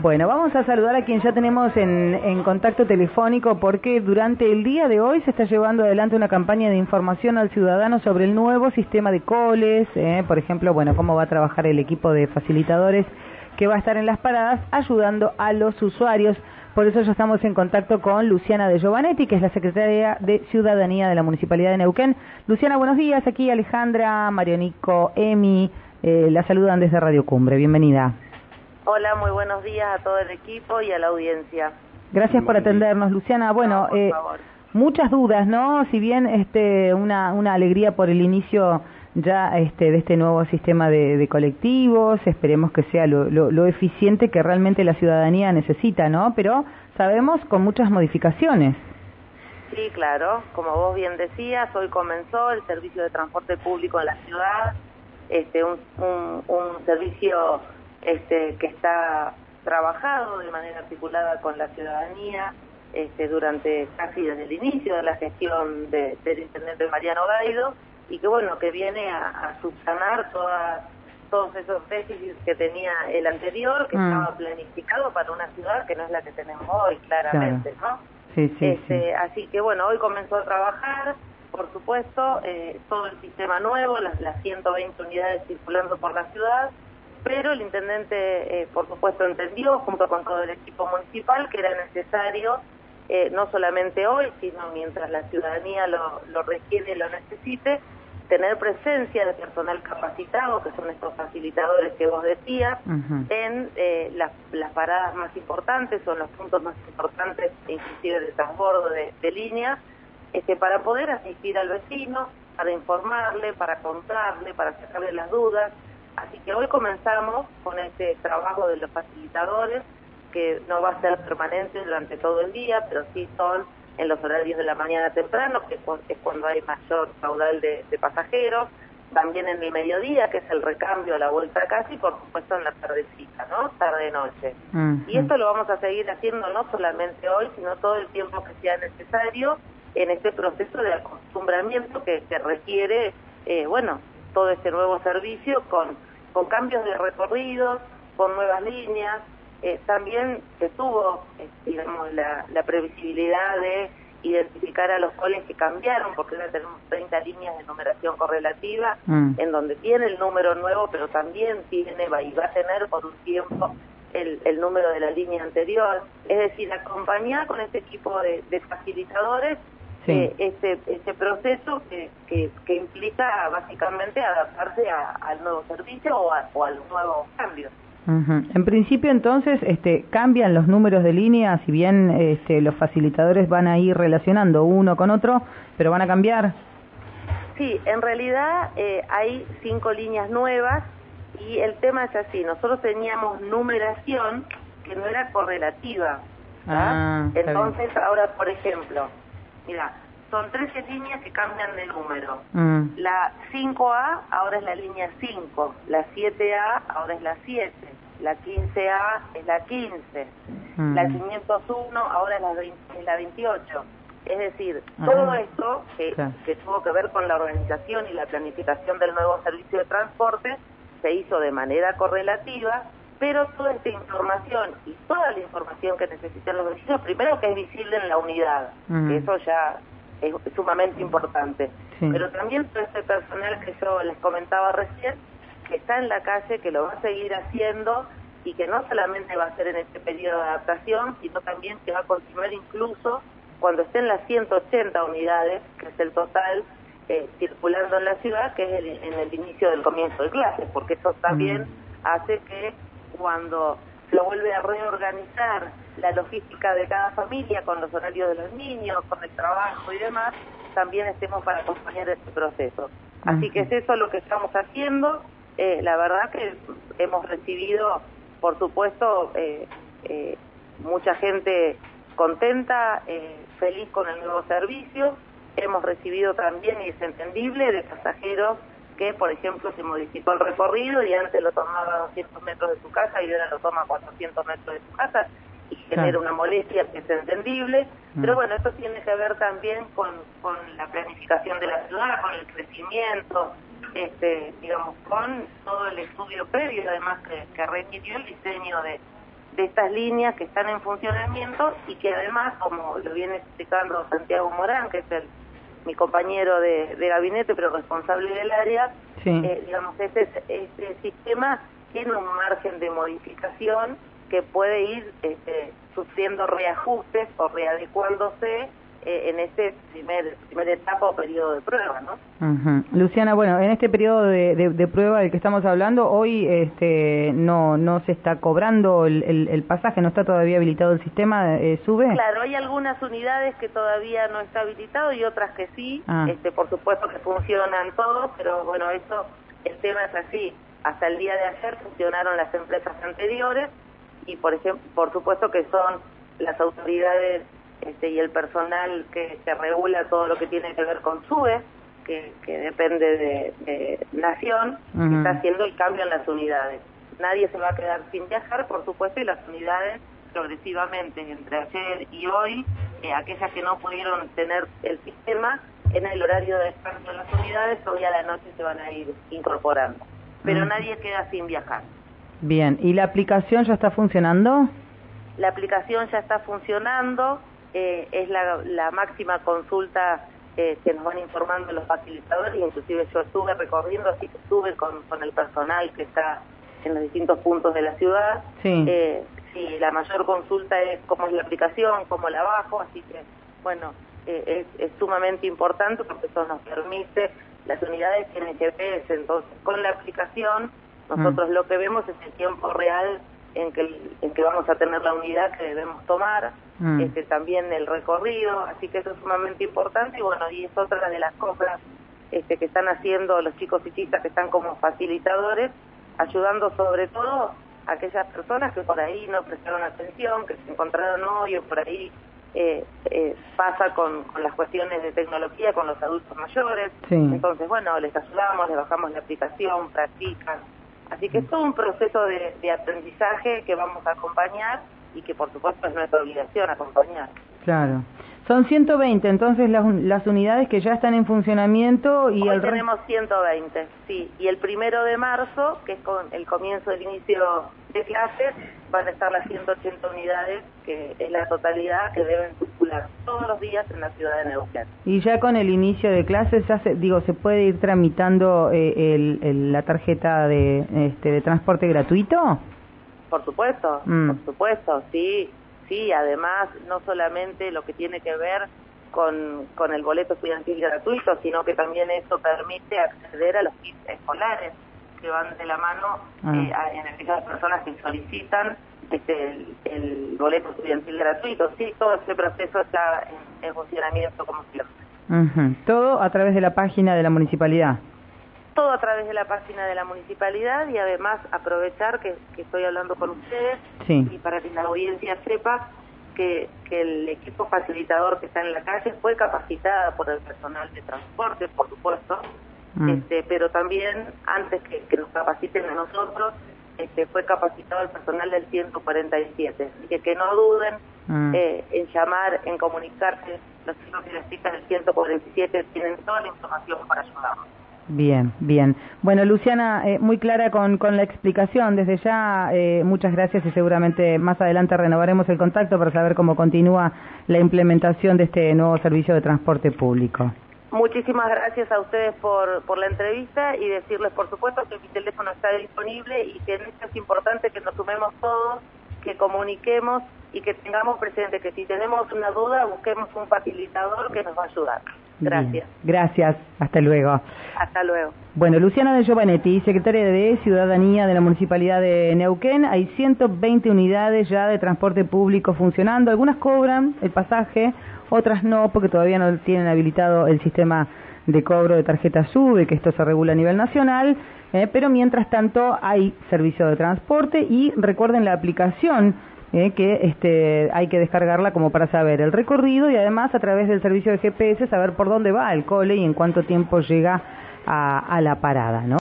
Bueno, vamos a saludar a quien ya tenemos en, contacto telefónico porque durante el día de hoy se está llevando adelante una campaña de información al ciudadano sobre el nuevo sistema de coles, eh, por ejemplo, bueno, cómo va a trabajar el equipo de facilitadores que va a estar en las paradas ayudando a los usuarios. Por eso ya estamos en contacto con Luciana de Giovanetti, que es la secretaria de Ciudadanía de la Municipalidad de Neuquén. Luciana, buenos días. Aquí Alejandra, Marionico, Emi, eh, la saludan desde Radio Cumbre. Bienvenida. Hola, muy buenos días a todo el equipo y a la audiencia. Gracias por atendernos, Luciana. Bueno, eh, muchas dudas, ¿no? Si bien este, una, una alegría por el inicio ya este, de este nuevo sistema de, colectivos, esperemos que sea lo, lo, eficiente que realmente la ciudadanía necesita, ¿no? Pero sabemos con muchas modificaciones. Sí, claro, como vos bien decías, hoy comenzó el servicio de transporte público en la ciudad, este, un, un, un servicio este, que está trabajado de manera articulada con la ciudadanía este, durante casi desde el inicio de la gestión de, del intendente Mariano Gaido y que bueno que viene a, subsanar todas todos esos déficits que tenía el anterior que mm. estaba planificado para una ciudad que no es la que tenemos hoy claramente no sí, sí, este, así que bueno hoy comenzó a trabajar por supuesto eh, todo el sistema nuevo las, las 120 unidades circulando por la ciudad pero el intendente, eh, por supuesto, entendió, junto con todo el equipo municipal, que era necesario, eh, no solamente hoy, sino mientras la ciudadanía lo, lo requiere y lo necesite, tener presencia de personal capacitado, que son estos facilitadores que vos decías, en eh, las, las, paradas más importantes, son los puntos más importantes, inclusive de transbordo de, de línea, este, para poder asistir al vecino, para informarle, para contarle, para sacarle las dudas, Así que hoy comenzamos con este trabajo de los facilitadores, que no va a ser permanente durante todo el día, pero sí son en los horarios de la mañana temprano, que es cuando hay mayor caudal de, pasajeros, también en el mediodía, que es el recambio a la vuelta a casa, y por supuesto en la tardecita, ¿no? Tarde-noche. Y esto lo vamos a seguir haciendo no solamente hoy, sino todo el tiempo que sea necesario en este proceso de acostumbramiento que, que requiere, eh, bueno, todo este nuevo servicio con con cambios de recorridos, con nuevas líneas. Eh, también se tuvo, eh, digamos, la, previsibilidad de identificar a los coles que cambiaron, porque ahora tenemos 30 líneas de numeración correlativa, mm. en donde tiene el número nuevo, pero también tiene, va, y va a tener por un tiempo el, el número de la línea anterior. Es decir, acompañar con este equipo de, de facilitadores eh, este, este proceso que, que, implica básicamente adaptarse al nuevo servicio o a, o los nuevos cambios. En principio, entonces, este, cambian los números de línea, si bien este, los facilitadores van a ir relacionando uno con otro, pero van a cambiar. Sí, en realidad eh, hay cinco líneas nuevas y el tema es así, nosotros teníamos numeración que no era correlativa. Ah, Entonces, ahora, por ejemplo, Mira, son 13 líneas que cambian de número. Mm. La 5A ahora es la línea 5, la 7A ahora es la 7, la 15A es la 15, mm. la 501 ahora es la, la 28. Es decir, ah. todo esto que, que tuvo que ver con la organización y la planificación del nuevo servicio de transporte se hizo de manera correlativa pero toda esta información y toda la información que necesitan los vecinos, primero que es visible en la unidad, eso ya es sumamente importante, pero también todo este personal que yo les comentaba recién, que está en la calle, que lo va a seguir haciendo y que no solamente va a ser en este periodo de adaptación, sino también que va a continuar incluso cuando estén las 180 unidades, que es el total, eh, circulando en la ciudad, que es en el inicio del comienzo de clases, porque eso también hace que cuando lo vuelve a reorganizar la logística de cada familia con los horarios de los niños, con el trabajo y demás, también estemos para acompañar este proceso. Así que es eso lo que estamos haciendo. Eh, la verdad que hemos recibido, por supuesto, eh, eh, mucha gente contenta, feliz con el nuevo servicio. Hemos recibido también, y es entendible, de pasajeros que, por ejemplo, se modificó el recorrido y antes lo tomaba a 200 metros de su casa y ahora lo toma a 400 metros de su casa y genera una molestia que es entendible. Mm. Pero bueno, esto tiene que ver también con, con la planificación de la ciudad, con el crecimiento, este, digamos, con todo el estudio previo, además que, que requirió el diseño de, de estas líneas que están en funcionamiento y que además, como lo viene explicando Santiago Morán, que es el, mi compañero de, gabinete, pero responsable del área, eh, digamos, este, este sistema tiene un margen de modificación que puede ir este, sufriendo reajustes o readecuándose eh, en este primer, primer etapa o periodo de prueba, ¿no? Luciana, bueno, en este periodo de, de, prueba del que estamos hablando, hoy este, no no se está cobrando el, el, pasaje, no está todavía habilitado el sistema, eh, ¿sube? Claro, hay algunas unidades que todavía no está habilitado y otras que sí, ah. este, por supuesto que funcionan todos, pero bueno, eso, el tema es así, hasta el día de ayer funcionaron las empresas anteriores y por ejemplo, por supuesto que son las autoridades este, y el personal que, que, regula todo lo que tiene que ver con SUBE, que, que depende de, Nación, está haciendo el cambio en las unidades. Nadie se va a quedar sin viajar, por supuesto, y las unidades progresivamente entre ayer y hoy, eh, aquellas que no pudieron tener el sistema, en el horario de descanso de las unidades, hoy a la noche se van a ir incorporando. Pero nadie queda sin viajar. Bien, ¿y la aplicación ya está funcionando? La aplicación ya está funcionando, eh, es la, máxima consulta eh, que nos van informando los facilitadores, inclusive yo estuve recorriendo, así que estuve con, con el personal que está en los distintos puntos de la ciudad. Sí. Eh, la mayor consulta es cómo es la aplicación, cómo la bajo, así que, bueno, es, es, sumamente importante porque eso nos permite, las unidades tienen GPS, entonces con la aplicación nosotros mm. lo que vemos es el tiempo real en que, en que vamos a tener la unidad que debemos tomar, mm. este, también el recorrido, así que eso es sumamente importante y bueno, y es otra de las cosas este, que están haciendo los chicos y chicas que están como facilitadores, ayudando sobre todo a aquellas personas que por ahí no prestaron atención, que se encontraron hoy o por ahí eh, eh, pasa con, con, las cuestiones de tecnología con los adultos mayores. Entonces, bueno, les ayudamos, les bajamos la aplicación, practican, Así que es todo un proceso de, aprendizaje que vamos a acompañar y que por supuesto es nuestra obligación acompañar. Claro. Son 120 entonces las, las unidades que ya están en funcionamiento y Hoy tenemos 120, sí. Y el primero de marzo, que es con el comienzo del inicio de clases, van a estar las 180 unidades, que es la totalidad que deben todos los días en la ciudad de Neuquén. Y ya con el inicio de clases, ya se, digo, ¿se puede ir tramitando eh, el, la tarjeta de, este, de transporte gratuito? Por supuesto, mm. por supuesto, sí sí, además no solamente lo que tiene que ver con, con el boleto estudiantil gratuito, sino que también eso permite acceder a los kits escolares que van de la mano ah. eh, en aquellas personas que solicitan este, el, boleto estudiantil gratuito. Sí, todo ese proceso está en, funcionamiento como siempre. Todo a través de la página de la municipalidad todo a través de la página de la municipalidad y además aprovechar que, estoy hablando con ustedes y para que la audiencia sepa que, que, el equipo facilitador que está en la calle fue capacitada por el personal de transporte, por supuesto, mm. este, pero también antes que, nos capaciten a nosotros, este, fue capacitado el personal del 147. Así que que no duden mm. eh, en llamar, en comunicarse. Los chicos y las chicas del 147 tienen toda la información para ayudarnos. Bien, bien. Bueno, Luciana, eh, muy clara con, con, la explicación. Desde ya, eh, muchas gracias y seguramente más adelante renovaremos el contacto para saber cómo continúa la implementación de este nuevo servicio de transporte público. Muchísimas gracias a ustedes por, por la entrevista y decirles, por supuesto, que mi teléfono está disponible y que en esto es importante que nos sumemos todos, que comuniquemos y que tengamos presente que si tenemos una duda, busquemos un facilitador que nos va a ayudar. Gracias. Gracias. Hasta luego. Hasta luego. Bueno, Luciana de Giovanetti, secretaria de Ciudadanía de la Municipalidad de Neuquén. Hay 120 unidades ya de transporte público funcionando. Algunas cobran el pasaje, otras no, porque todavía no tienen habilitado el sistema de cobro de tarjeta SUBE, que esto se regula a nivel nacional. Eh, pero mientras tanto hay servicio de transporte y recuerden la aplicación eh, que este, hay que descargarla como para saber el recorrido y además a través del servicio de GPS saber por dónde va el cole y en cuánto tiempo llega a, a la parada, ¿no?